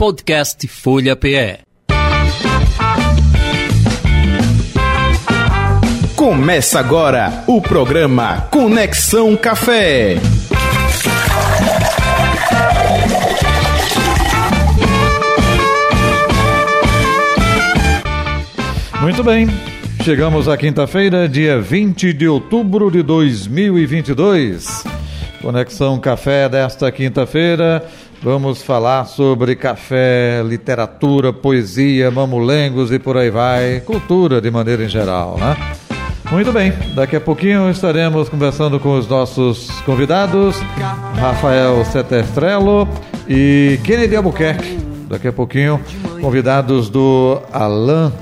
Podcast Folha PE. Começa agora o programa Conexão Café. Muito bem, chegamos à quinta-feira, dia 20 de outubro de 2022. Conexão Café desta quinta-feira. Vamos falar sobre café, literatura, poesia, mamulengos e por aí vai, cultura de maneira em geral, né? Muito bem, daqui a pouquinho estaremos conversando com os nossos convidados, Rafael Setestrello e Kennedy Albuquerque. Daqui a pouquinho, convidados do Alain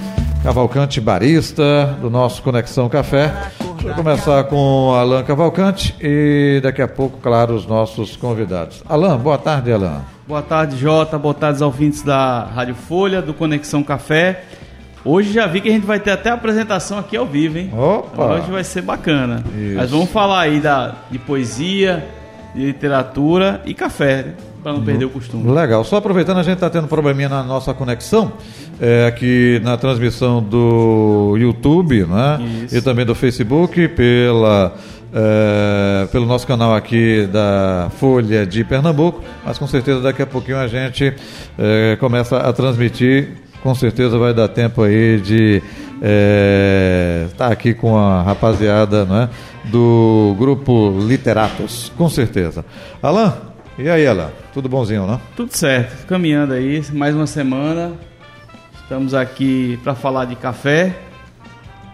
Cavalcante Barista, do nosso Conexão Café. Deixa eu começar com Alain Cavalcante e daqui a pouco, claro, os nossos convidados. Alain, boa tarde, Alain. Boa tarde, Jota. Boa tarde aos ouvintes da Rádio Folha, do Conexão Café. Hoje já vi que a gente vai ter até a apresentação aqui ao vivo, hein? Opa! Hoje vai ser bacana. Isso. Mas vamos falar aí da, de poesia, literatura e café, né? para não perder o costume. Legal. Só aproveitando, a gente está tendo um probleminha na nossa conexão, é, aqui na transmissão do YouTube, né? Isso. E também do Facebook, pela, é, pelo nosso canal aqui da Folha de Pernambuco. Mas com certeza daqui a pouquinho a gente é, começa a transmitir. Com certeza vai dar tempo aí de estar aqui com a rapaziada né, do grupo Literatos, com certeza. Alain, e aí, Alain? Tudo bonzinho, né? Tudo certo, caminhando aí, mais uma semana. Estamos aqui para falar de café.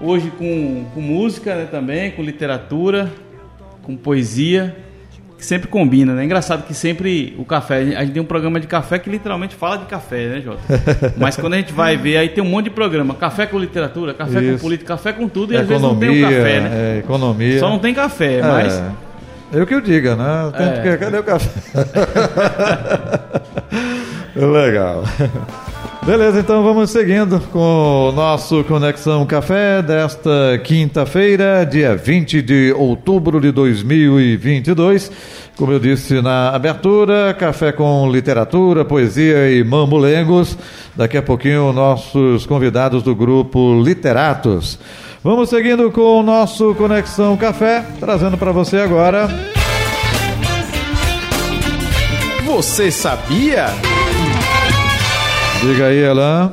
Hoje com, com música né, também, com literatura, com poesia, que sempre combina, né? Engraçado que sempre o café, a gente tem um programa de café que literalmente fala de café, né, Jota? Mas quando a gente vai ver, aí tem um monte de programa, café com literatura, café com Isso. política, café com tudo, e às vezes não tem o café, né? é, economia. Só não tem café, É, mas Eu que eu diga, né? Tem É. que- Cadê o café? Legal. Beleza, então vamos seguindo com o nosso Conexão Café desta quinta-feira, dia 20 de outubro de 2022. Como eu disse na abertura, café com literatura, poesia e mamulengos. Daqui a pouquinho, nossos convidados do grupo Literatos. Vamos seguindo com o nosso Conexão Café, trazendo para você agora. Você sabia? Diga aí, Alain.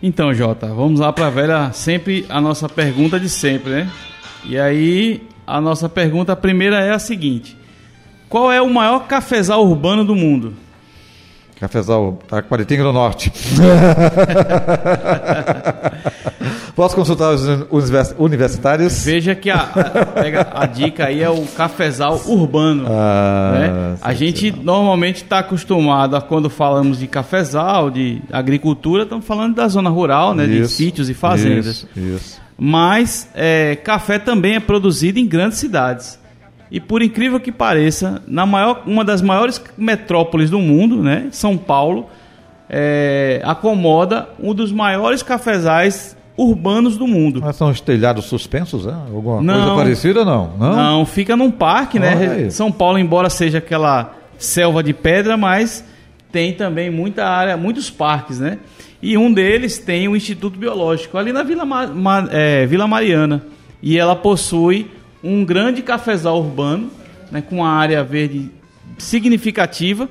Então, Jota, vamos lá para a velha, sempre a nossa pergunta de sempre, né? E aí, a nossa pergunta primeira é a seguinte: Qual é o maior cafezal urbano do mundo? Cafezal, Taquaritinga do Norte. Posso consultar os univers- universitários? Veja que a, a- a dica aí é o cafezal urbano. Ah, né? A gente normalmente está acostumado a quando falamos de cafezal, de agricultura, estamos falando da zona rural, né? de Isso, sítios e fazendas. Isso, isso. Mas é, café também é produzido em grandes cidades. E por incrível que pareça, na maior, uma das maiores metrópoles do mundo, né, São Paulo, é, acomoda um dos maiores cafezais urbanos do mundo. Mas são os telhados suspensos, né? Alguma Não. coisa parecida, não? Não? Não, fica num parque, né? São Paulo, embora seja aquela selva de pedra, mas tem também muita área, muitos parques, né? E um deles tem o Instituto Biológico, ali na Vila, Ma- Ma- é, Vila Mariana. E ela possui um grande cafezal urbano, né, com uma área verde significativa.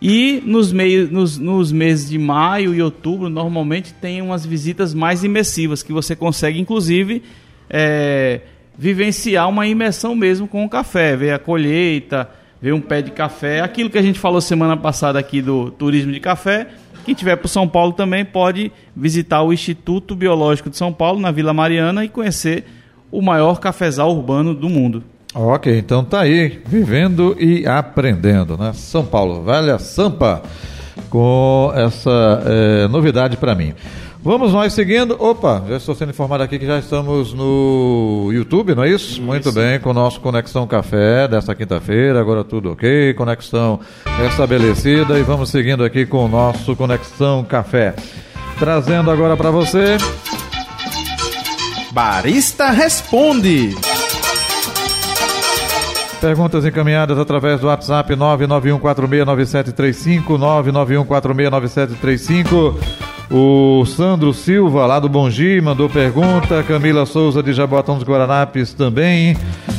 E nos, meios, nos, nos meses de maio e outubro, normalmente tem umas visitas mais imersivas, que você consegue, inclusive, é, vivenciar uma imersão mesmo com o café, ver a colheita, ver um pé de café, aquilo que a gente falou semana passada aqui do turismo de café. Quem tiver para São Paulo também pode visitar o Instituto Biológico de São Paulo, na Vila Mariana, e conhecer o maior cafezal urbano do mundo. Ok, então tá aí, vivendo e aprendendo, né? São Paulo, velha Sampa, com essa eh, novidade para mim. Vamos nós seguindo. Opa, já estou sendo informado aqui que já estamos no YouTube, não é isso? Muito bem, com o nosso Conexão Café desta quinta-feira, agora tudo ok, conexão estabelecida e vamos seguindo aqui com o nosso Conexão Café. Trazendo agora para você Barista Responde. Perguntas encaminhadas através do WhatsApp 991469735, 991469735. O Sandro Silva, lá do Bongi, mandou pergunta. Camila Souza, de Jabotão dos Guaranapes, também.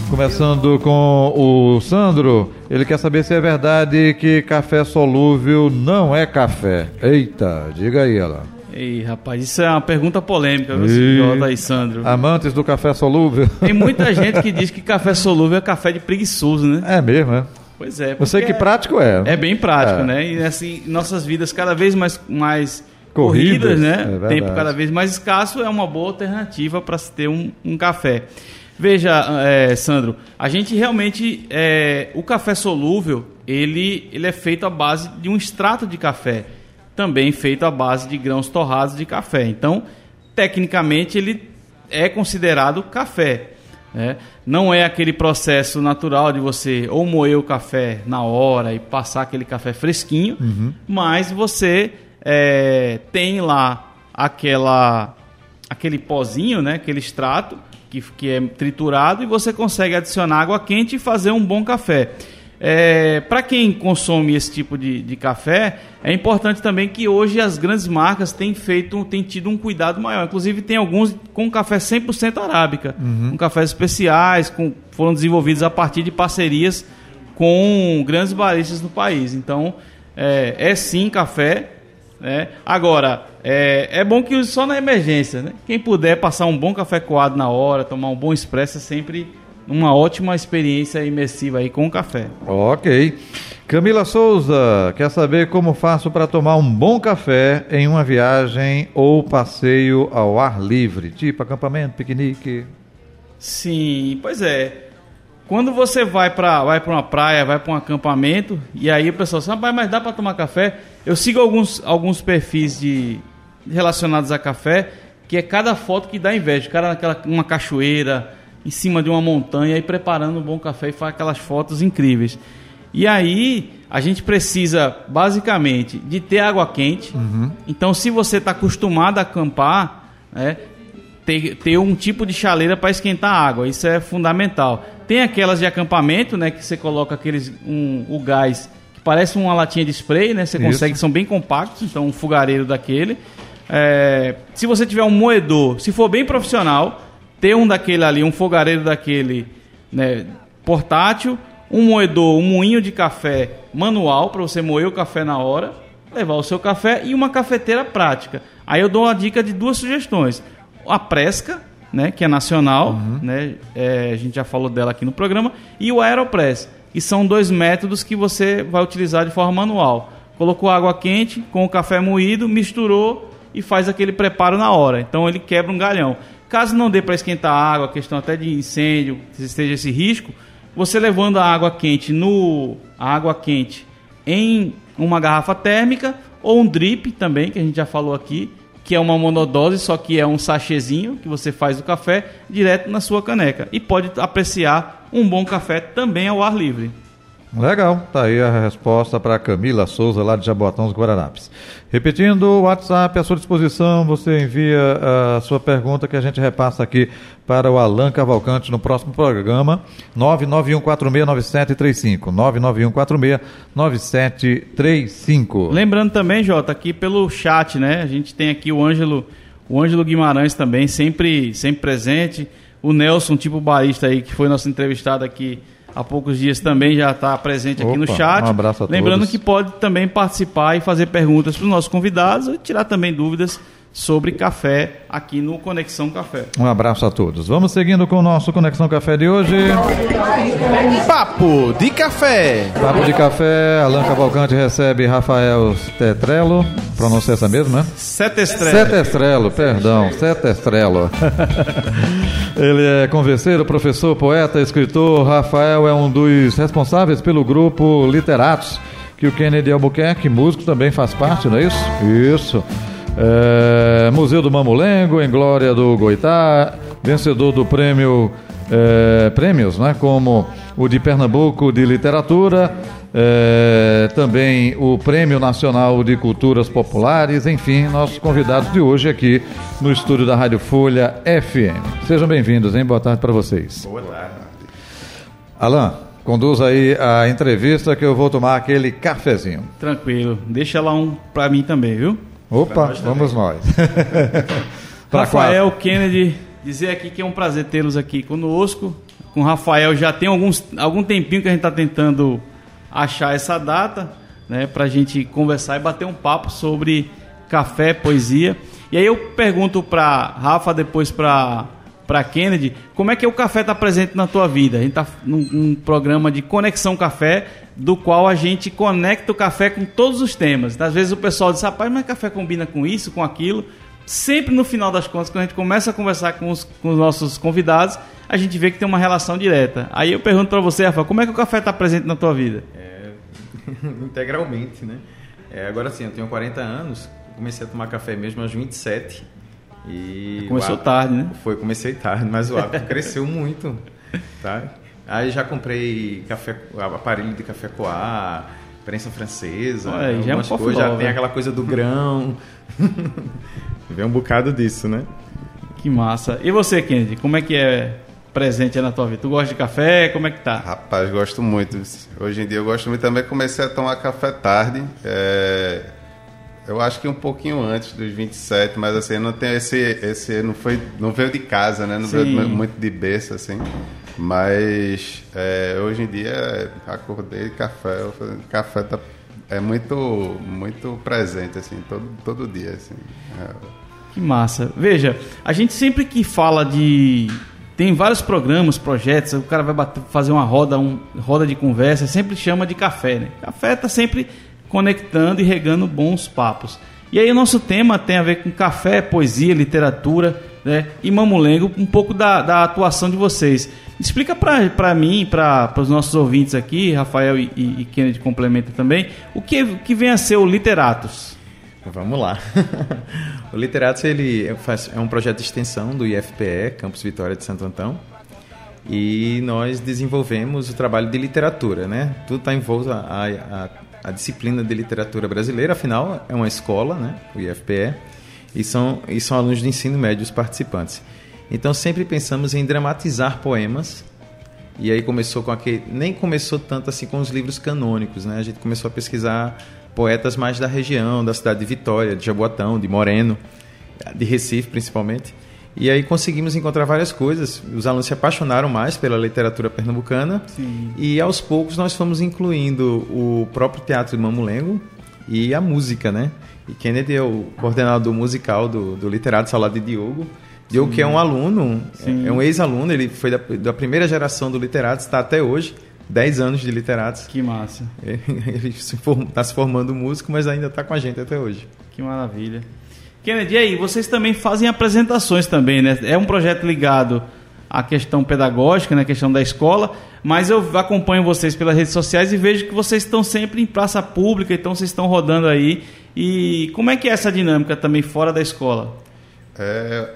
Começando com o Sandro, ele quer saber se é verdade que café solúvel não é café. Eita, diga aí, ela. Ei, rapaz, isso é uma pergunta polêmica, viu, senhor aí, Sandro? Amantes do café solúvel. Tem muita gente que diz que café solúvel é café de preguiçoso, né? É mesmo, é? Pois é. Você que prático é. É bem prático, é. né? E assim, nossas vidas cada vez mais, mais corridas, corridas, né? É Tempo cada vez mais escasso é uma boa alternativa para se ter um, um café. Veja, é, Sandro, a gente realmente. É, o café solúvel, ele, ele é feito à base de um extrato de café, também feito à base de grãos torrados de café. Então, tecnicamente, ele é considerado café. Né? Não é aquele processo natural de você ou moer o café na hora e passar aquele café fresquinho, uhum. mas você é, tem lá aquela aquele pozinho, né? aquele extrato que, que é triturado e você consegue adicionar água quente e fazer um bom café. É, para quem consome esse tipo de, de, café, é importante também que hoje as grandes marcas têm feito, têm tido um cuidado maior. Inclusive tem alguns com café 100% arábica, uhum. com cafés especiais, com, foram desenvolvidos a partir de parcerias com grandes baristas do país. Então é, é sim café, né? Agora, é, é bom que use só na emergência. Né? Quem puder passar um bom café coado na hora, tomar um bom expresso, é sempre uma ótima experiência imersiva aí com o café. Ok. Camila Souza, quer saber como faço para tomar um bom café em uma viagem ou passeio ao ar livre, tipo acampamento, piquenique? Sim, pois é. Quando você vai para vai uma praia, vai para um acampamento, e aí o pessoal fala, assim, mas dá para tomar café? Eu sigo alguns, alguns perfis de, relacionados a café, que é cada foto que dá inveja. O cara naquela uma cachoeira, em cima de uma montanha, e preparando um bom café e faz aquelas fotos incríveis. E aí a gente precisa, basicamente, de ter água quente. Uhum. Então, se você está acostumado a acampar, né, ter, ter um tipo de chaleira para esquentar a água. Isso é fundamental. Tem aquelas de acampamento, né, que você coloca aqueles um, o gás que parece uma latinha de spray, né? Você Isso. consegue, são bem compactos, então um fogareiro daquele. É, se você tiver um moedor, se for bem profissional, ter um daquele ali, um fogareiro daquele, né, portátil, um moedor, um moinho de café manual para você moer o café na hora, levar o seu café e uma cafeteira prática. Aí eu dou uma dica de duas sugestões: a Presca, né, que é nacional, uhum. né, é, a gente já falou dela aqui no programa, e o Aeropress, que são dois métodos que você vai utilizar de forma manual. Colocou água quente com o café moído, misturou e faz aquele preparo na hora. Então ele quebra um galhão. Caso não dê para esquentar a água, questão até de incêndio, esteja esse risco, você levando a água quente no a água quente em uma garrafa térmica ou um drip também, que a gente já falou aqui, que é uma monodose, só que é um sachêzinho que você faz o café direto na sua caneca. E pode apreciar um bom café também ao ar livre. Legal, tá aí a resposta para Camila Souza, lá de Jaboatão dos Guaranapes. Repetindo, o WhatsApp à sua disposição, você envia a sua pergunta que a gente repassa aqui para o Alan Cavalcante no próximo programa, 991469735, 991469735. Lembrando também, Jota, aqui pelo chat, né, a gente tem aqui o Ângelo, o Ângelo Guimarães também, sempre, sempre presente, o Nelson, tipo barista aí, que foi nosso entrevistado aqui há poucos dias também já está presente aqui Opa, no chat. Um abraço a Lembrando todos. que pode também participar e fazer perguntas para os nossos convidados e tirar também dúvidas sobre café aqui no Conexão Café. Um abraço a todos. Vamos seguindo com o nosso Conexão Café de hoje. Papo de Café. Papo de Café. Alan Cavalcante recebe Rafael Tetrelo. Pronuncia essa mesmo, né? Setestrelo. Setestrelo, perdão. Setestrelo. Ele é converseiro, professor, poeta, escritor. Rafael é um dos responsáveis pelo grupo Literatos, que o Kennedy Albuquerque, músico, também faz parte, não é isso? Isso. É, Museu do Mamulengo, em glória do Goitá, vencedor do prêmio é, prêmios, né, como o de Pernambuco de Literatura, é, também o Prêmio Nacional de Culturas Populares, enfim, nossos convidados de hoje aqui no estúdio da Rádio Folha FM. Sejam bem-vindos, hein? Boa tarde para vocês. Boa tarde. Alain, Conduz aí a entrevista que eu vou tomar aquele cafezinho. Tranquilo. Deixa lá um pra mim também, viu? Opa, nós vamos nós. Rafael Kennedy, dizer aqui que é um prazer tê-los aqui conosco. Com o Rafael já tem alguns, algum tempinho que a gente está tentando achar essa data, né, para a gente conversar e bater um papo sobre café, poesia. E aí eu pergunto para Rafa, depois para para Kennedy, como é que o café está presente na tua vida? A gente está num, num, programa de Conexão Café, do qual a gente conecta o café com todos os temas. Às vezes o pessoal diz, rapaz, mas café combina com isso, com aquilo. Sempre no final das contas, quando a gente começa a conversar com os, com os nossos convidados, a gente vê que tem uma relação direta. Aí eu pergunto para você, Rafa, como é que o café está presente na tua vida? É, integralmente, né? É, agora sim, eu tenho 40 anos, comecei a tomar café mesmo aos 27 e Começou hábito, tarde, né? Foi, comecei tarde, mas o hábito cresceu muito, tá? Aí já comprei café, aparelho de café coar, prensa francesa, Olha, já, é um coisas, já tem aquela coisa do grão. Vem um bocado disso, né? Que massa. E você, Kennedy, como é que é presente na tua vida? Tu gosta de café? Como é que tá? Rapaz, gosto muito. Hoje em dia eu gosto muito também. Comecei a tomar café tarde. É eu acho que um pouquinho antes dos 27, mas assim, não tem esse, esse não foi, não veio de casa, né? Não Sim. veio muito de berço assim. Mas é, hoje em dia acordei café, café tá, é muito muito presente assim, todo todo dia assim. É. Que massa. Veja, a gente sempre que fala de tem vários programas, projetos, o cara vai bater, fazer uma roda, um, roda de conversa, sempre chama de café, né? Café tá sempre conectando e regando bons papos. E aí o nosso tema tem a ver com café, poesia, literatura né? e mamulengo, um pouco da, da atuação de vocês. Explica para mim, para os nossos ouvintes aqui, Rafael e, e, Kennedy complementa também, o que, que vem a ser o Literatos? Vamos lá. o Literatos ele faz, é um projeto de extensão do IFPE, Campus Vitória de Santo Antão. E nós desenvolvemos o trabalho de literatura, né? Tudo está envolto a, a, a disciplina de literatura brasileira, afinal é uma escola, né, o IFPE, e são, e são alunos de ensino médio os participantes. Então sempre pensamos em dramatizar poemas, e aí começou com aquele. Nem começou tanto assim com os livros canônicos, né? A gente começou a pesquisar poetas mais da região, da cidade de Vitória, de Jaboatão, de Moreno, de Recife principalmente. E aí conseguimos encontrar várias coisas. Os alunos se apaixonaram mais pela literatura pernambucana. Sim. E aos poucos nós fomos incluindo o próprio teatro de Mamulengo e a música, né? E Kennedy é o coordenador musical do, do Literado Salado de Diogo. Diogo, Sim. que é um aluno, Sim. é um ex-aluno, ele foi da, da, primeira geração do Literato, está até hoje, 10 anos de Literatos. Que massa. Ele está se, se formando músico, mas ainda está com a gente até hoje. Que maravilha. Kennedy, e aí, vocês também fazem apresentações também, né? É um projeto ligado à questão pedagógica, na né? questão da escola, mas eu acompanho vocês pelas redes sociais e vejo que vocês estão sempre em praça pública, então vocês estão rodando aí. E como é que é essa dinâmica também fora da escola? É,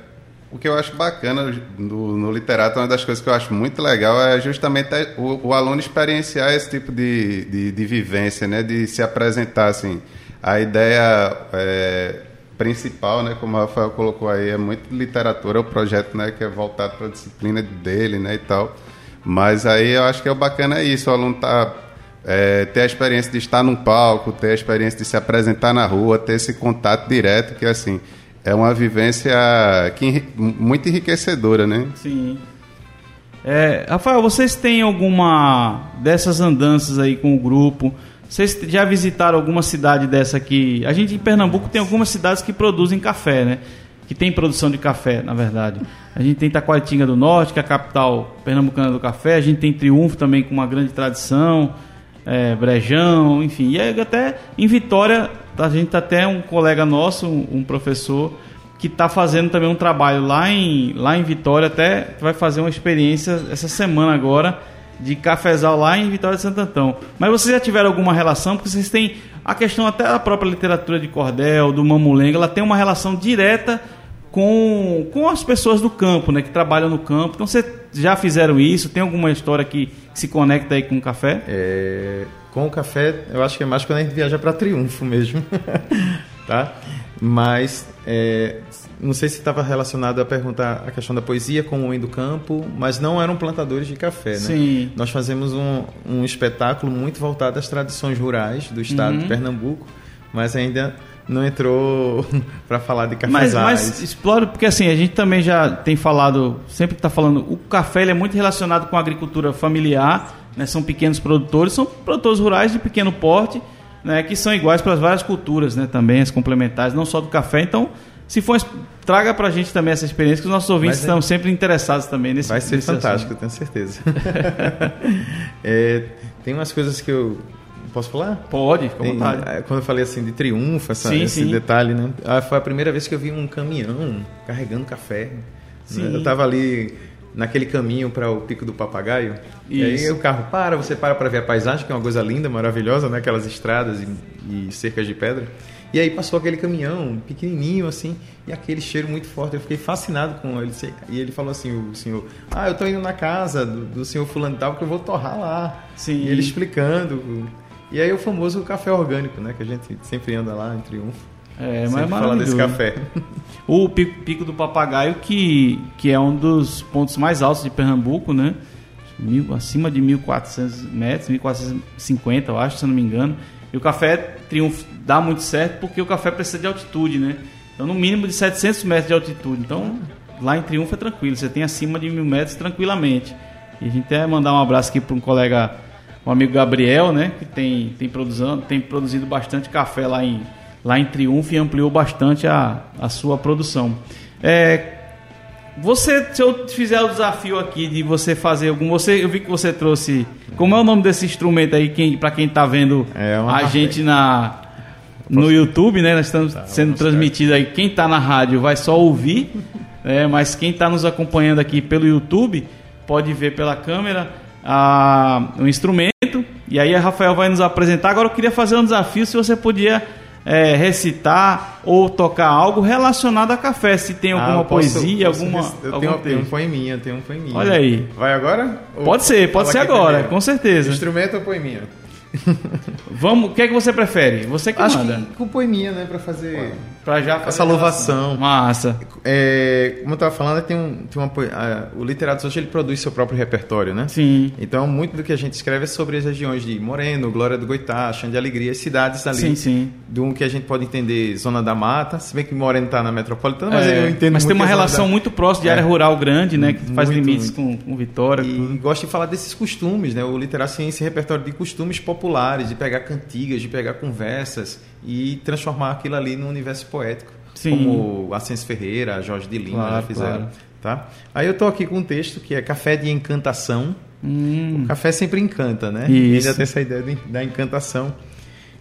o que eu acho bacana no, no, literato, uma das coisas que eu acho muito legal é justamente o, o aluno experienciar esse tipo de, de, de, vivência, né? de se apresentar assim. A ideia é, principal, né, como o Rafael colocou aí, é muito literatura, o projeto, né, que é voltado para a disciplina dele, né, e tal. Mas aí eu acho que é o bacana é isso, o aluno tá é, ter a experiência de estar num palco, ter a experiência de se apresentar na rua, ter esse contato direto, que assim, é uma vivência que, muito enriquecedora, né? Sim. É, Rafael, vocês têm alguma dessas andanças aí com o grupo? Vocês já visitaram alguma cidade dessa aqui? A gente em Pernambuco tem algumas cidades que produzem café, né? Que tem produção de café, na verdade. A gente tem Taquaritinga do Norte, que é a capital pernambucana do café. A gente tem Triunfo também com uma grande tradição. É, Brejão, enfim. E até em Vitória, a gente tá até um colega nosso, um professor, que está fazendo também um trabalho lá em, lá em Vitória, até vai fazer uma experiência essa semana agora de cafezal lá em Vitória de Santo Antão. Mas vocês já tiveram alguma relação? Porque vocês têm a questão até da própria literatura de cordel, do mamulengo, ela tem uma relação direta com, com as pessoas do campo, né, que trabalham no campo. Então vocês já fizeram isso? Tem alguma história que se conecta aí com o café? É, com o café, eu acho que é mais quando a gente viaja para Triunfo mesmo, tá? Mas é, não sei se estava relacionado a perguntar a questão da poesia com o homem do campo, mas não eram plantadores de café, né? Sim. Nós fazemos um, um espetáculo muito voltado às tradições rurais do estado Uhum. de Pernambuco, mas ainda não entrou para falar de Mas, cafezais. mas explore, porque assim, a gente também já tem falado, sempre que está falando, o café é muito relacionado com a agricultura familiar, né? são pequenos produtores, são produtores rurais de pequeno porte, né? que são iguais para as várias culturas, né? também as complementares, não só do café. Então, se for, traga para a gente também essa experiência, que os nossos ouvintes Mas é- estão sempre interessados também nesse Vai ser nesse fantástico, assunto. eu tenho certeza. É, tem umas coisas que eu. Posso falar? Pode, fica à vontade. é, Quando eu falei assim de triunfo, essa- Sim, esse sim. detalhe, né? Ah, foi a primeira vez que eu vi um caminhão carregando café. Sim. Eu estava ali naquele caminho para o Pico do Papagaio. E Isso. aí o carro para, você para para ver a paisagem, que é uma coisa linda, maravilhosa, né? Aquelas estradas e, e cercas de pedra. E aí passou aquele caminhão pequenininho assim, e aquele cheiro muito forte. Eu fiquei fascinado com ele. E ele falou assim, o senhor, ah, eu tô indo na casa do, do senhor fulano e tal, que eu vou torrar lá. Sim. E ele explicando. E aí o famoso café orgânico, né? Que a gente sempre anda lá em Triunfo. É, mas é fala desse café. O Pico, Pico do Papagaio, que, que é um dos pontos mais altos de Pernambuco, né? Mil, acima de 1.400 metros, 1.450, eu acho, se eu não me engano. E o café Triunfo dá muito certo porque o café precisa de altitude, né? Então, no mínimo de 700 metros de altitude. Então, lá em Triunfo é tranquilo, você tem acima de mil metros tranquilamente. E a gente até mandar um abraço aqui para um colega, um amigo Gabriel, né? Que tem, tem, produzido, tem produzido bastante café lá em, lá em Triunfo e ampliou bastante a, a sua produção. É, você, se eu fizer o desafio aqui de você fazer algum, você, eu vi que você trouxe, como é o nome desse instrumento aí, quem, para quem tá vendo É uma a café. gente na no YouTube, né? Nós estamos sendo transmitido aí. Quem tá na rádio vai só ouvir, né, mas quem tá nos acompanhando aqui pelo YouTube pode ver pela câmera a, o instrumento. E aí a Rafael vai nos apresentar. Agora eu queria fazer um desafio se você podia é, recitar ou tocar algo relacionado a café, se tem alguma Ah, posso- poesia, posso alguma. Eu tenho, um poeminha, tenho um poeminha. Olha aí. Vai agora? Pode ser, pode ser agora, primeiro? com certeza. Instrumento ou poeminha? Vamos, o que é que você prefere? Você que Acho manda. que com poeminha, né? Pra fazer Pra já essa louvação. Massa. É, como eu estava falando, tem um, tem uma, a- o Literatos hoje ele produz seu próprio repertório, né? Sim. Então, muito do que a gente escreve é sobre as regiões de Moreno, Glória do Goitá, Chão de Alegria, as cidades ali. Sim, sim. Do que a gente pode entender Zona da Mata, se bem que Moreno está na metropolitana, mas É, eu entendo mas tem uma relação da- muito próxima de É. área rural grande, né? Que faz Muito, limites com, com Vitória. tudo. E gosto de falar desses costumes, né? O Literato tem esse repertório de costumes populares, de pegar cantigas, de pegar conversas e transformar aquilo ali num universo poético. Sim. Como Ascenso Ferreira, Jorge de Lima Claro, fizeram. claro. Tá? Aí eu tô aqui com um texto que é Café de Encantação. Hum, O café sempre encanta, né? Isso. E ainda tem essa ideia de- da encantação.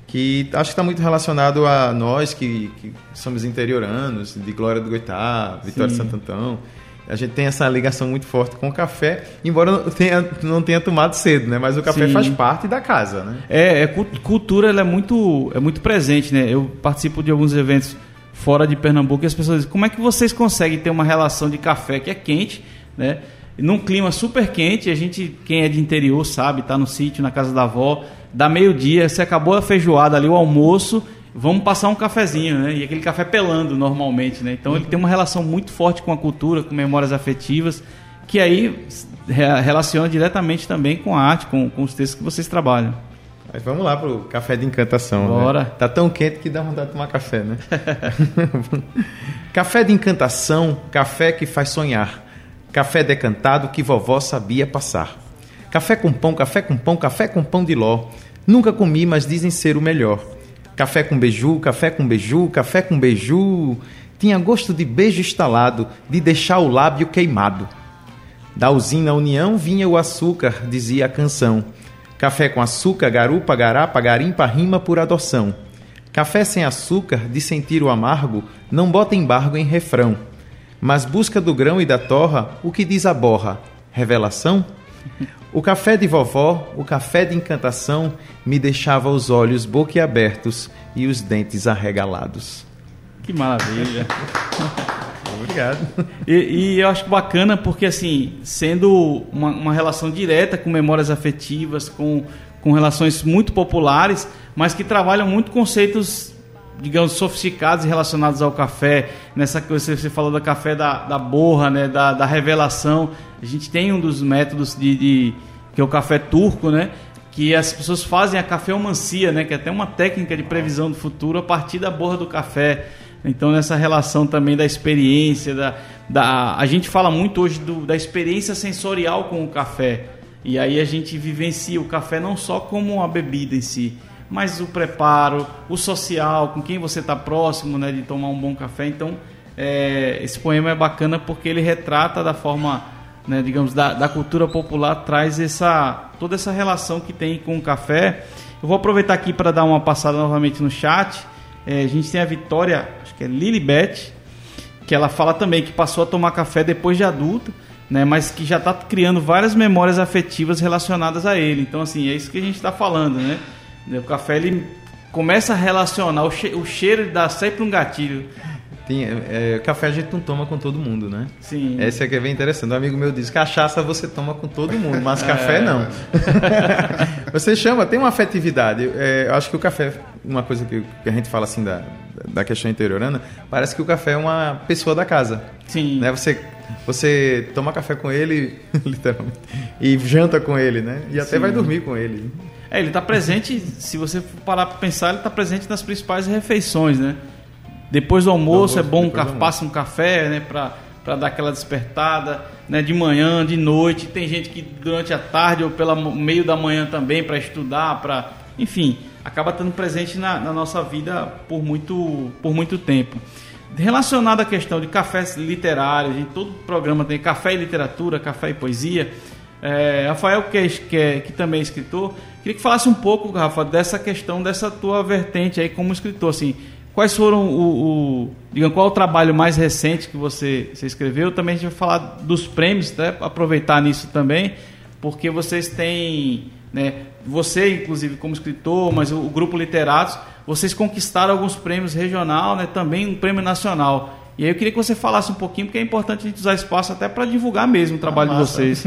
Que acho que está muito relacionado a nós que, que somos interioranos, de Glória do Goitá, Vitória de Sim. Santo Antão. A gente tem essa ligação muito forte com o café, embora não tenha, não tenha tomado cedo, né? Mas o café Sim. faz parte da casa, né? É, é cu- cultura é muito é muito presente, né? Eu participo de alguns eventos fora de Pernambuco e as pessoas dizem, como é que vocês conseguem ter uma relação de café que é quente, né? Num clima super quente, a gente, quem é de interior sabe, tá no sítio, na casa da avó, dá meio-dia, você acabou a feijoada ali, o almoço, vamos passar um cafezinho, né? E aquele café pelando normalmente, né? Então ele tem uma relação muito forte com a cultura, com memórias afetivas, que aí re- relaciona diretamente também com a arte, com, com os textos que vocês trabalham. Mas vamos lá pro café de encantação. Bora. Né? Tá tão quente que dá vontade de tomar café, né? café de encantação, café que faz sonhar. Café decantado que vovó sabia passar. Café com pão, café com pão, café com pão de ló. Nunca comi, mas dizem ser o melhor. Café com beiju, café com beiju, café com beiju. Tinha gosto de beijo estalado, de deixar o lábio queimado. Da usina União vinha o açúcar, dizia a canção. Café com açúcar, garupa, garapa, garimpa, rima por adoção. Café sem açúcar, de sentir o amargo, não bota embargo em refrão. Mas busca do grão e da torra o que diz a borra. Revelação? O café de vovó, o café de encantação, me deixava os olhos boquiabertos e os dentes arregalados. Que maravilha. Obrigado. E, e eu acho bacana porque, assim, sendo uma, uma relação direta com memórias afetivas, com, com relações muito populares, mas que trabalham muito conceitos digamos, sofisticados relacionados ao café. Nessa que você, falou da café da, da borra, né? Da, da revelação. A gente tem um dos métodos de, de que é o café turco, né? Que as pessoas fazem a cafeomancia, né? Que é até uma técnica de previsão do futuro a partir da borra do café. Então, nessa relação também da experiência, da, da, a gente fala muito hoje do, da experiência sensorial com o café. E aí a gente vivencia o café não só como uma bebida em si, mas o preparo, o social, com quem você está próximo né, de tomar um bom café. Então, é, esse poema é bacana porque ele retrata da forma, né, digamos, da, da cultura popular, traz essa, toda essa relação que tem com o café. Eu vou aproveitar aqui para dar uma passada novamente no chat. É, a gente tem a Vitória, acho que é Lilibet, que ela fala também que passou a tomar café depois de adulta, né, mas que já está criando várias memórias afetivas relacionadas a ele. Então, assim, é isso que a gente está falando, né? O café ele começa a relacionar, o, che o cheiro dá sempre um gatilho. Tem, é, é, café a gente não toma com todo mundo, né? Sim. Essa é que é bem interessante. Um amigo meu diz: cachaça você toma com todo mundo, mas café É. não. você chama, tem uma afetividade. É, eu acho que o café, uma coisa que, que a gente fala assim da, da questão interiorana, parece que o café é uma pessoa da casa. Sim. Né? Você, você toma café com ele, literalmente, e janta com ele, né? E até Sim. vai dormir com ele. É, ele está presente, se você for parar para pensar, ele está presente nas principais refeições, né? Depois do almoço, Do almoço, é bom ca- almoço. passa um café, né, para dar aquela despertada, né, de manhã, de noite. Tem gente que durante a tarde ou pela mo- meio da manhã também para estudar, para, enfim, acaba estando presente na, na nossa vida por muito por muito tempo. Relacionado à questão de cafés literários, em todo programa tem café e literatura, café e poesia. É, Rafael, que, é, que, é- que também é escritor, queria que falasse um pouco, Rafa, dessa questão, dessa tua vertente aí como escritor. Assim, quais foram o, o digamos, qual é o trabalho mais recente que você, você escreveu? Também a gente vai falar dos prêmios, né? aproveitar nisso também, porque vocês têm, né, você inclusive como escritor, mas o, o grupo Literatos, vocês conquistaram alguns prêmios regional, né, também um prêmio nacional. E aí eu queria que você falasse um pouquinho, porque é importante a gente usar espaço até para divulgar mesmo o trabalho de massa. vocês.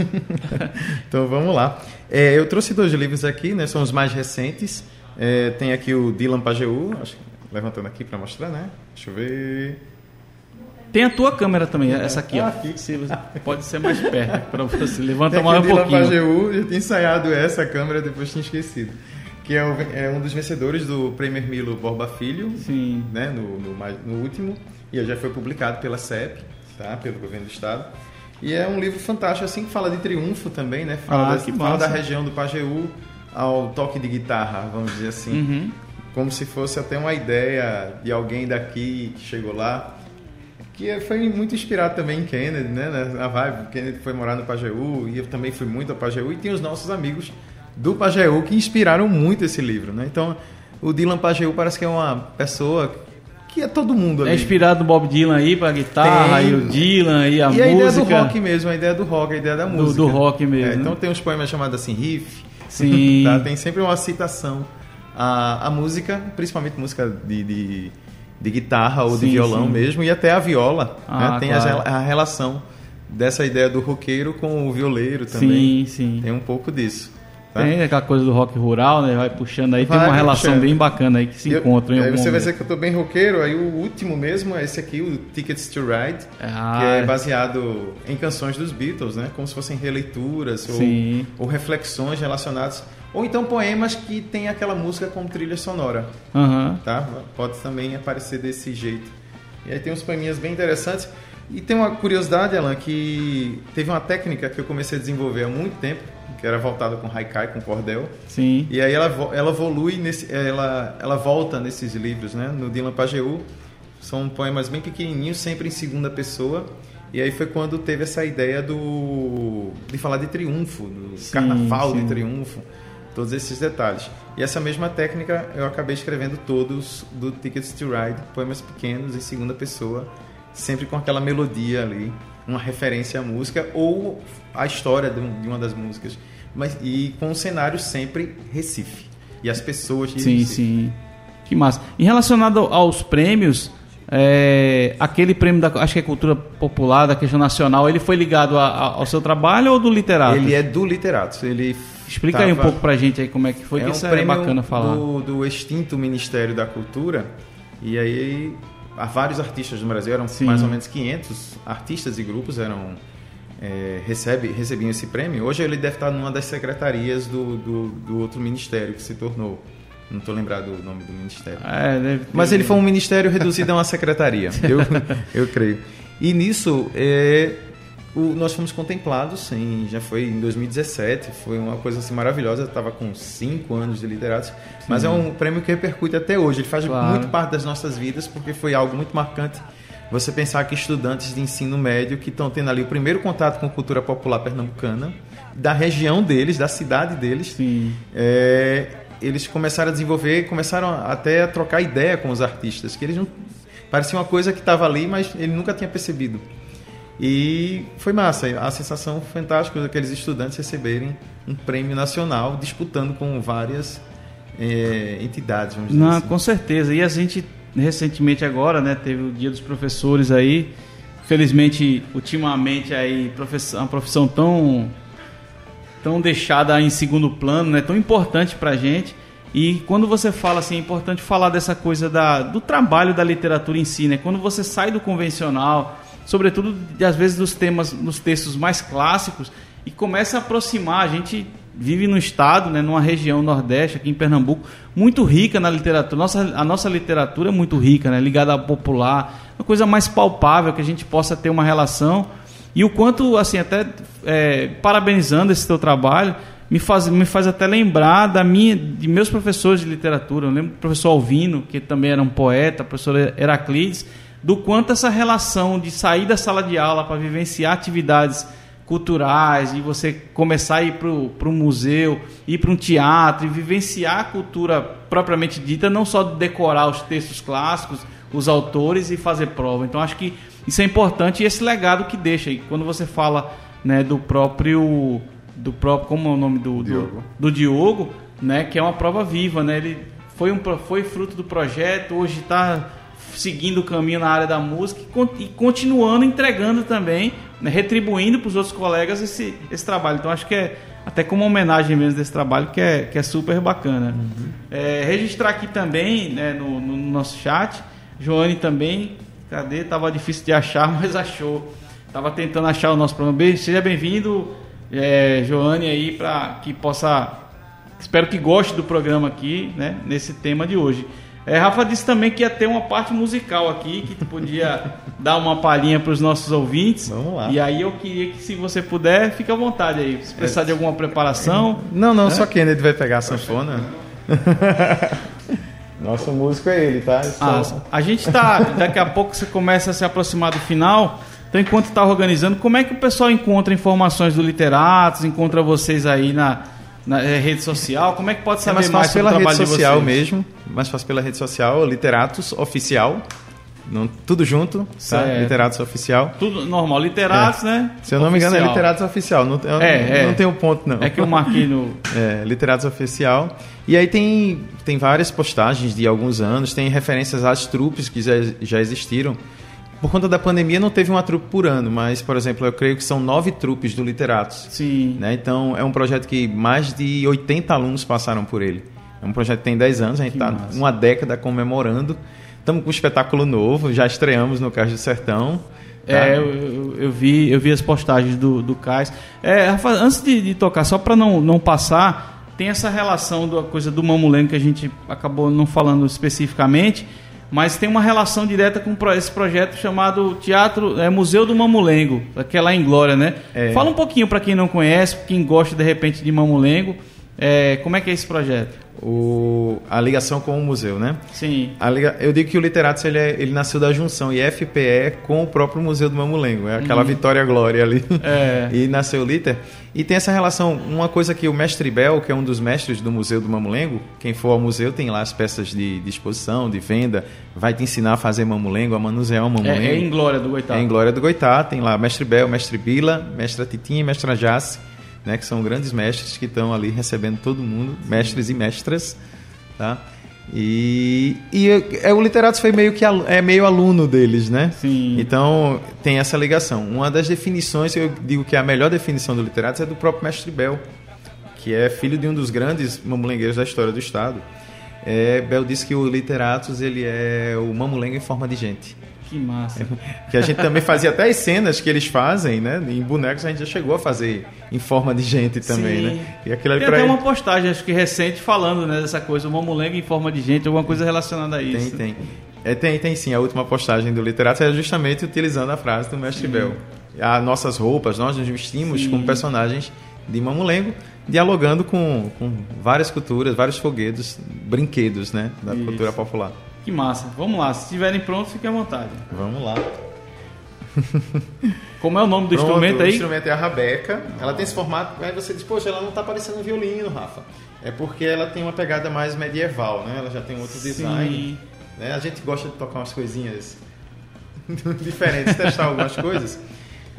Então vamos lá. É, eu trouxe dois livros aqui, né? São os mais recentes. É, tem aqui o Dylan Pajeú, acho levantando aqui para mostrar, né? Deixa eu ver. Tem a tua câmera também, essa aqui, ó. Ah, aqui. Se você- pode ser mais perto para você. Levanta Tem aqui mais o um Dylan pouquinho. Pajeú, eu tinha ensaiado essa câmera, depois tinha esquecido. Que é, o- é um dos vencedores do Premier Milo Borba Filho, Sim. né? No, no, no último. E já foi publicado pela CEP, tá? Pelo governo do estado. E é um livro fantástico, assim, que fala de triunfo também, né? Fala, Ah, das- fala da região do Pajeú ao toque de guitarra, vamos dizer assim. Uhum. como se fosse até uma ideia de alguém daqui que chegou lá, que foi muito inspirado também em Kennedy, né? Na vibe, Kennedy foi morar no Pajeú e eu também fui muito ao Pajeú e tem os nossos amigos do Pajeú que inspiraram muito esse livro, né? Então, o Dylan Pajeú parece que é uma pessoa que é todo mundo ali. É inspirado no Bob Dylan aí pra guitarra, Tem. e o Dylan, e a e a música. ideia do rock mesmo, a ideia do rock, a ideia da Do- música. do rock mesmo, É, né? então tem uns poemas chamados assim, riff. Sim. tá? Tem sempre uma citação à, à música, principalmente música de, de, de guitarra ou Sim, de violão sim. mesmo, e até a viola. Ah, né? Tem claro. a, a relação dessa ideia do roqueiro com o violeiro também. Sim, sim. Tem um pouco disso. Tá? Tem aquela coisa do rock rural, né? Vai puxando aí, Vai tem uma relação puxando. bem bacana aí que se E eu- encontram em aí você vai momento. dizer que eu tô bem roqueiro, aí o último mesmo é esse aqui, o Tickets to Ride, Ah, que é é. baseado em canções dos Beatles, né? Como se fossem releituras ou, ou reflexões relacionadas, ou então poemas que tem aquela música como trilha sonora, Aham. tá? Pode também aparecer desse jeito. E aí tem uns poeminhas bem interessantes. E tem uma curiosidade, Alan, que teve uma técnica que eu comecei a desenvolver há muito tempo, que era voltada com haikai, com cordel. Sim. E aí ela, ela evolui, nesse, ela, ela volta nesses livros, né? No Dylan Pajeú. São poemas bem pequenininhos, sempre em segunda pessoa. E aí foi quando teve essa ideia do de falar de triunfo, do Sim, carnaval sim. de triunfo, todos esses detalhes. E essa mesma técnica eu acabei escrevendo todos do Tickets to Ride, poemas pequenos em segunda pessoa, sempre com aquela melodia ali, uma referência à música ou à história de uma das músicas, mas e com o cenário sempre Recife e as pessoas de Sim, Recife. sim. Que massa. Em relacionado aos prêmios, é, aquele prêmio da acho que é cultura popular, da questão nacional, ele foi ligado a- a- ao seu trabalho ou do literato? Ele é do literato. Ele Explica aí um tava- pouco pra gente aí como é que foi, que é um isso é prêmio bacana falar. Do, do extinto Ministério da Cultura E aí, há vários artistas no Brasil, eram Sim. mais ou menos 500 artistas e grupos eram é, recebe, recebiam esse prêmio. Hoje ele deve estar numa das secretarias do, do, do outro ministério que se tornou. Não estou lembrado do nome do ministério. É, deve ter- Mas ele foi um ministério reduzido a uma secretaria, eu, eu creio. E nisso, é, o- nós fomos contemplados, em, já foi em 2017, foi uma coisa assim maravilhosa, estava com cinco anos de literatos, mas é um prêmio que repercute até hoje, ele faz Claro. muito parte das nossas vidas, porque foi algo muito marcante você pensar que estudantes de ensino médio que estão tendo ali o primeiro contato com cultura popular pernambucana, da região deles, da cidade deles, é, eles começaram a desenvolver, começaram até a trocar ideia com os artistas, que eles não parecia uma coisa que estava ali, mas ele nunca tinha percebido. E foi massa, a sensação fantástica daqueles estudantes receberem um prêmio nacional disputando com várias é, entidades, vamos dizer Não, assim. com certeza. E a gente recentemente agora, né, teve o Dia dos Professores aí. Felizmente, ultimamente aí profissão, uma profissão tão tão deixada em segundo plano, né, tão importante pra gente. E quando você fala assim, é importante falar dessa coisa da, do trabalho da literatura em si, né? Quando você sai do convencional, sobretudo às vezes dos temas, dos textos mais clássicos e começa a aproximar, a gente vive no estado, né, numa região nordeste, aqui em Pernambuco, muito rica na literatura. Nossa, a nossa literatura é muito rica, né, ligada ao popular, uma coisa mais palpável que a gente possa ter uma relação. E o quanto, assim, até é, parabenizando esse teu trabalho, me faz, me faz até lembrar da minha, de meus professores de literatura. Eu lembro do professor Alvino, que também era um poeta, professor Heraclides, do quanto essa relação de sair da sala de aula para vivenciar atividades culturais, e você começar a ir para o museu, ir para um teatro e vivenciar a cultura propriamente dita, não só decorar os textos clássicos, os autores e fazer prova. Então acho que isso é importante e esse legado que deixa. E quando você fala né, do próprio do próprio como é o nome do do Diogo. do Diogo, né, que é uma prova viva, né? Ele foi um foi fruto do projeto, hoje está seguindo o caminho na área da música e, con- continuando entregando também, né, retribuindo para os outros colegas esse, esse trabalho. Então acho que é até como homenagem mesmo desse trabalho que é, que é super bacana. É, registrar aqui também né, no, no nosso chat, Joane também, cadê? Tava difícil de achar, mas achou. Tava tentando achar o nosso programa. Bem, Seja bem-vindo, é, Joane, aí, para que possa. Espero que goste do programa aqui, né? Nesse tema de hoje. É, Rafa disse também que ia ter uma parte musical aqui, que tu podia dar uma palhinha para os nossos ouvintes. Vamos lá. E aí eu queria que, se você puder, fique à vontade aí. Se precisar de alguma preparação. Não, não, só Kennedy vai pegar a sanfona. Nosso músico é ele, tá? Ah, a gente tá. Daqui a pouco você começa a se aproximar do final. Então, enquanto está organizando, como é que o pessoal encontra informações do Literatos, encontra vocês aí na, na eh, rede social? Como é que pode É saber mais mais o pela trabalho rede de social mesmo. Mais fácil pela rede social, Literatos Oficial. Não, tudo junto, tá? Literatos Oficial. Tudo normal. Literatos, né? Se eu não me engano, é. Literatos Oficial. Não, eu É, é. não tem um ponto, não. É que eu marquei no. É, Literatos Oficial. E aí tem, tem várias postagens de alguns anos, tem referências às trupes que já, já existiram. Por conta da pandemia não teve uma trupe por ano, mas, por exemplo, eu creio que são nove trupes do Literatos. Sim. né? Então é um projeto que mais de 80 alunos passaram por ele. É um projeto que tem 10 anos, a gente está uma década comemorando. Estamos com um espetáculo novo, já estreamos no Cais do Sertão. tá? É, eu, eu- eu vi, eu vi as postagens do, do Cais. É, antes de, de tocar, só para não, não passar, tem essa relação da coisa do mamulengo que a gente acabou não falando especificamente, mas tem uma relação direta com esse projeto chamado Teatro é, Museu do Mamulengo, que é lá em Glória, né? É. Fala um pouquinho para quem não conhece, quem gosta de repente de mamulengo, é, como é que é esse projeto? O, a ligação com o museu, né? Sim. A eu digo que o Literatos ele, é- ele nasceu da junção IFPE com o próprio Museu do Mamulengo. É aquela Vitória Glória ali. Uhum. É. e nasceu o Liter. E tem essa relação. Uma coisa que o mestre Bel, que é um dos mestres do Museu do Mamulengo, quem for ao museu tem lá as peças de, de exposição, de venda, vai te ensinar a fazer mamulengo, a manusear o mamulengo. É, é em Glória do Goitá. É em Glória do Goitá, tem lá mestre Bel, mestre Bila, mestra Titinha e mestra Jace, né, que são grandes mestres que estão ali recebendo todo mundo, mestres e mestras, tá? E, e é, o Literatos foi meio que é meio aluno deles, né? Sim. Então tem essa ligação. Uma das definições, eu digo que a melhor definição do Literatos é do próprio mestre Bel, que é filho de um dos grandes mamulengueiros da história do estado. É, Bel disse que o Literatus ele é o mamulengo em forma de gente. Que massa. Que a gente também fazia até as cenas que eles fazem, né? Em bonecos a gente já chegou a fazer em forma de gente também, Sim. né? E aquilo Tem até ele- uma postagem, acho que recente, falando né, dessa coisa, o mamulengo em forma de gente, alguma coisa relacionada a Tem, isso. tem. É, tem, tem sim. A última postagem do Literato é justamente utilizando a frase do Mestre Bel. As nossas roupas, nós nos vestimos Sim. como personagens de Mamulengo, dialogando com, com várias culturas, vários foguedos, brinquedos, né? Da Isso. cultura popular. Que massa. Vamos lá, se estiverem prontos, fiquem à vontade. Vamos lá. Como é o nome do Pronto, instrumento O aí? instrumento é a rabeca. Ela tem esse formato. Aí você diz, poxa, ela não está parecendo um violino, Rafa. É porque ela tem uma pegada mais medieval, né? Ela já tem outro design. né? A gente gosta de tocar umas coisinhas diferentes, testar algumas coisas.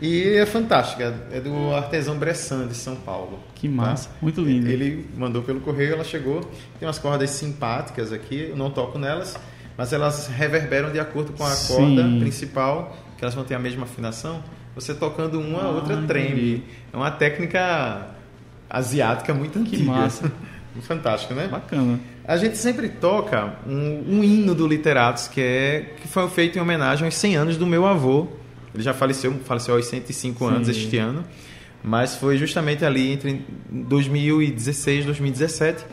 E é fantástica. É do artesão Bressan de São Paulo. Que tá? massa. Muito lindo. Ele mandou pelo correio, ela chegou. Tem umas cordas simpáticas aqui, eu não toco nelas, mas elas reverberam de acordo com a Sim. corda principal, que elas vão ter a mesma afinação. Você tocando uma, a Ah, outra entendi. treme. É uma técnica asiática muito Que antiga. massa. Fantástico, né? Bacana. A gente sempre toca um, um hino do Literatos, que, é, que foi feito em homenagem aos 100 anos do meu avô. Ele já faleceu, faleceu aos 105 anos Sim. este ano. Mas foi justamente ali entre 2016 e 2017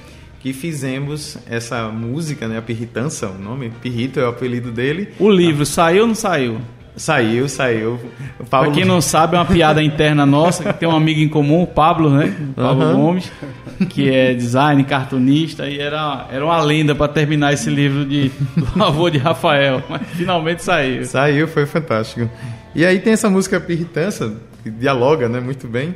que fizemos essa música, né? A Pirritança, o nome. Pirrito é o apelido dele. O livro saiu ou não saiu? Saiu, saiu. O Paulo Pra quem não sabe, é uma piada interna nossa, que tem um amigo em comum, o Pablo, né? O Pablo Aham. Gomes, que é design, cartunista, e era, era uma lenda para terminar esse livro de, do avô de Rafael. Mas finalmente saiu. Saiu, foi fantástico. E aí tem essa música Pirritança, que dialoga né, muito bem.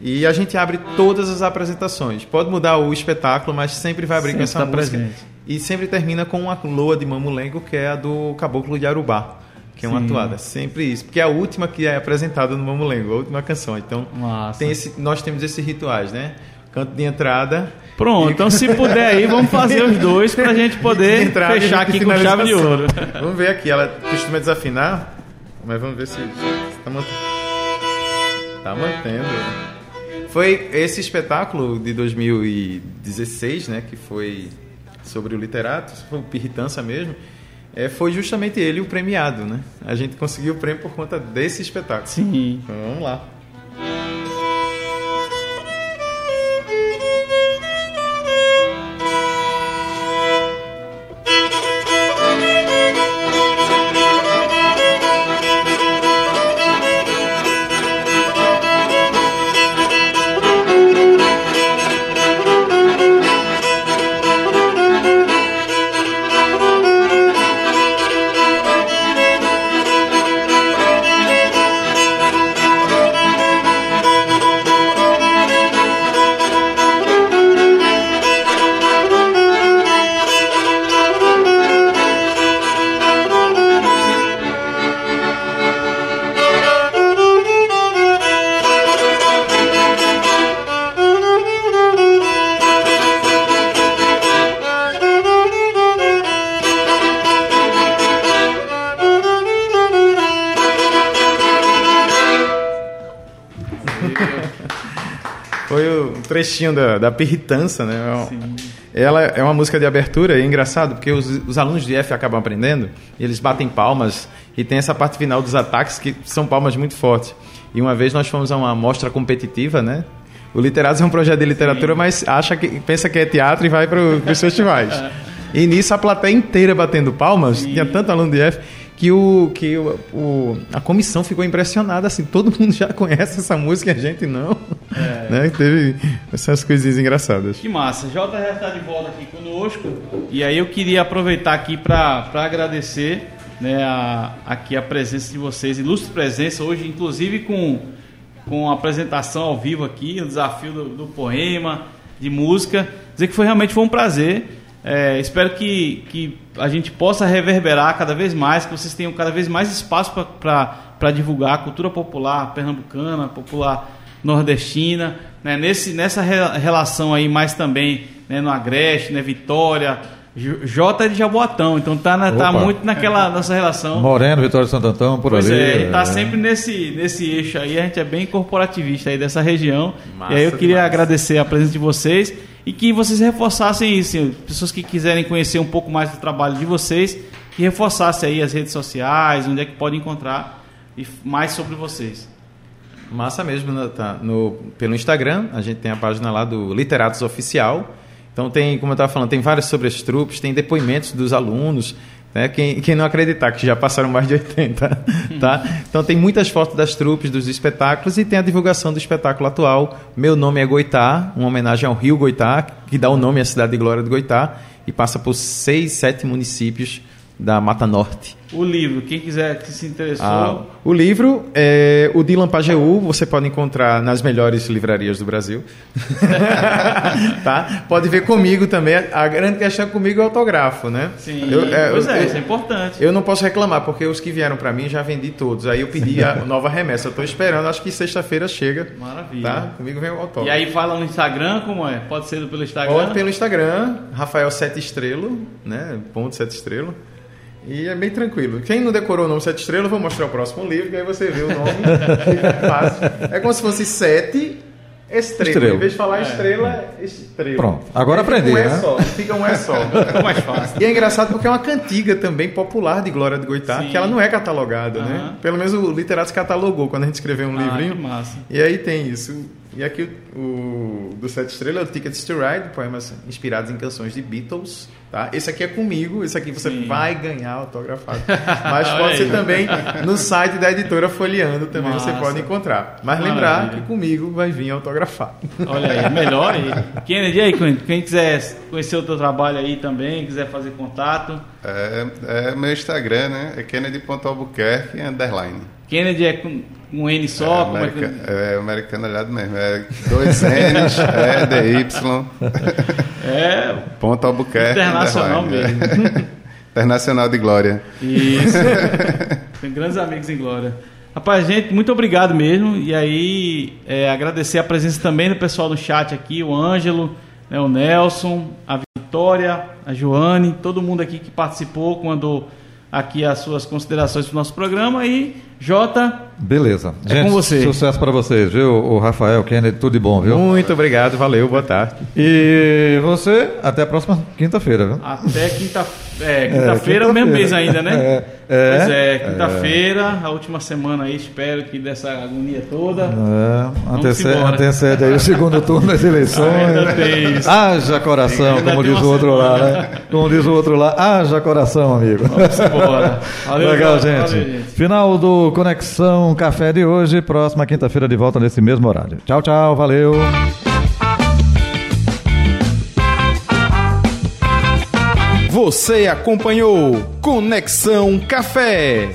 E a gente abre todas as apresentações. Pode mudar o espetáculo, mas sempre vai abrir com Sempre essa tá música. presente. E sempre termina com uma loa de Mamulengo, que é a do Caboclo de Arubá, que é uma Sim. atuada. Sempre isso. Porque é a última que é apresentada no Mamulengo, a última canção. Então, tem esse, nós temos esses rituais, né? Canto de entrada. Pronto, então se puder aí, vamos fazer os dois pra gente poder de entrada e fechar aqui com chave de ouro. Vamos ver aqui, ela costuma desafinar, mas vamos ver se está mantendo. Tá mantendo. Foi esse espetáculo de 2016, né, que foi sobre o literato, foi o Pirritança mesmo, é, foi justamente ele o premiado, né? A gente conseguiu o prêmio por conta desse espetáculo. Sim. Então, vamos lá. Trechinho da, da Pirritança, né? É um- Ela é uma música de abertura e é engraçado porque os, os alunos de F acabam aprendendo e eles batem palmas e tem essa parte final dos ataques que são palmas muito fortes. E uma vez nós fomos a uma mostra competitiva, né? O Literatos é um projeto de literatura, mas acha que pensa que é teatro e vai para os festivais. E nisso a plateia inteira batendo palmas, tinha tanto aluno de F que o que o, o- a comissão ficou impressionada assim, todo mundo já conhece essa música, e a gente não. Né? Teve essas coisinhas engraçadas. Que massa. JR está de volta aqui conosco. E aí eu queria aproveitar aqui para agradecer né, a, aqui a presença de vocês, ilustre presença hoje, inclusive com, com a apresentação ao vivo aqui, o desafio do, do poema, de música. Dizer que foi realmente foi um prazer. É, espero que, que a gente possa reverberar cada vez mais, que vocês tenham cada vez mais espaço para divulgar a cultura popular pernambucana, popular nordestina, né? Nesse, nessa re- relação aí mais também né, no Agreste, né, Vitória, J J é de Jaboatão, então tá, na- tá muito naquela nossa relação. Moreno, Vitória de Santo Antão, por Pois ali. é, ele tá é. sempre nesse, nesse eixo aí, a gente é bem corporativista aí dessa região. Massa e aí eu queria demais. agradecer a presença de vocês e que vocês reforçassem isso, assim, pessoas que quiserem conhecer um pouco mais do trabalho de vocês, que reforçassem aí as redes sociais, onde é que podem encontrar e mais sobre vocês. Massa mesmo, né? tá no, pelo Instagram, a gente tem a página lá do Literatos Oficial. Então tem, como eu estava falando, tem vários sobre as trupes, tem depoimentos dos alunos, né? Quem, quem não acreditar que já passaram mais de 80, tá? Então tem muitas fotos das trupes, dos espetáculos e tem a divulgação do espetáculo atual. Meu nome é Goitá, uma homenagem ao Rio Goitá, que dá o nome à cidade de Glória de Goitá e passa por seis, sete municípios da Mata Norte. O livro, quem quiser que se interessou, Ah, o livro, é, o Dylan Pajeú, você pode encontrar nas melhores livrarias do Brasil. tá? Pode ver comigo também. A grande questão comigo é o autógrafo, né? sim, Eu, é, pois eu- é, eu- isso é importante. eu não posso reclamar, porque os que vieram para mim já vendi todos. Aí eu pedi a nova remessa. Eu tô esperando, acho que sexta-feira chega. Maravilha. Tá? Comigo vem o autógrafo. E aí fala no Instagram, como é? Pode ser pelo Instagram? Pode pelo Instagram, Rafael Sete Estrelo, né? Ponto Sete Estrelo. E é bem tranquilo. Quem não decorou o nome Sete Estrelas, eu vou mostrar o próximo livro, que aí você vê o nome. fica fácil. É como se fosse Sete Estrela. Estrela. Em vez de falar estrela, estrela. Pronto. Agora aprendi, um é né? só, Fica um é só. Fica mais fácil. E é engraçado porque é uma cantiga também popular de Glória de Goitá, Sim. que ela não é catalogada, né? Aham. Pelo menos o Literatos catalogou quando a gente escreveu um Ah, livrinho. que massa. E aí tem isso. E aqui o, do Sete Estrelas é o Tickets to Ride, poemas inspirados em canções de Beatles. Tá? Esse aqui é comigo, esse aqui você Sim. vai ganhar autografado. Mas pode ser também no site da editora Folheando também você Massa. pode encontrar. Mas lembrar Maravilha. que comigo vai vir autografado. Olha aí, melhor aí. Kennedy, e aí, quem, quem quiser conhecer o teu trabalho aí também, quiser fazer contato, É, é meu Instagram, né? É kennedy.albuquerque, underline. Kennedy é com um N só, é, como é que... america- é americanizado mesmo. É dois N's, é DY, É, ponto Albuquerque. internacional underline. mesmo. Internacional de Glória. Isso. Tem grandes amigos em Glória. Rapaz, gente, muito obrigado mesmo. E aí, é, agradecer a presença também do pessoal do chat aqui, o Ângelo, né, o Nelson, a Vitória, a Joane, todo mundo aqui que participou, quando aqui as suas considerações para o nosso programa. E Jota, Beleza. É Gente, com você. sucesso para vocês, viu? O Rafael, Kennedy, tudo de bom, viu? Muito obrigado, valeu, boa tarde. E você, até a próxima quinta-feira, viu? até quinta- é, quinta-feira, quinta-feira. mesmo mês ainda, né? É, é. pois é, quinta-feira, a última semana aí, espero que dessa agonia toda. É, antecede, antecede aí o segundo turno das eleições. Ainda tem isso. Haja coração, como diz o outro lá, semana. né? Como diz o outro lá, haja coração, amigo. Vamos embora. Valeu, Legal, gente. Valeu, gente. Final do Conexão Café de hoje. Próxima quinta-feira de volta nesse mesmo horário. Tchau, tchau. Valeu. Você acompanhou Conexão Café.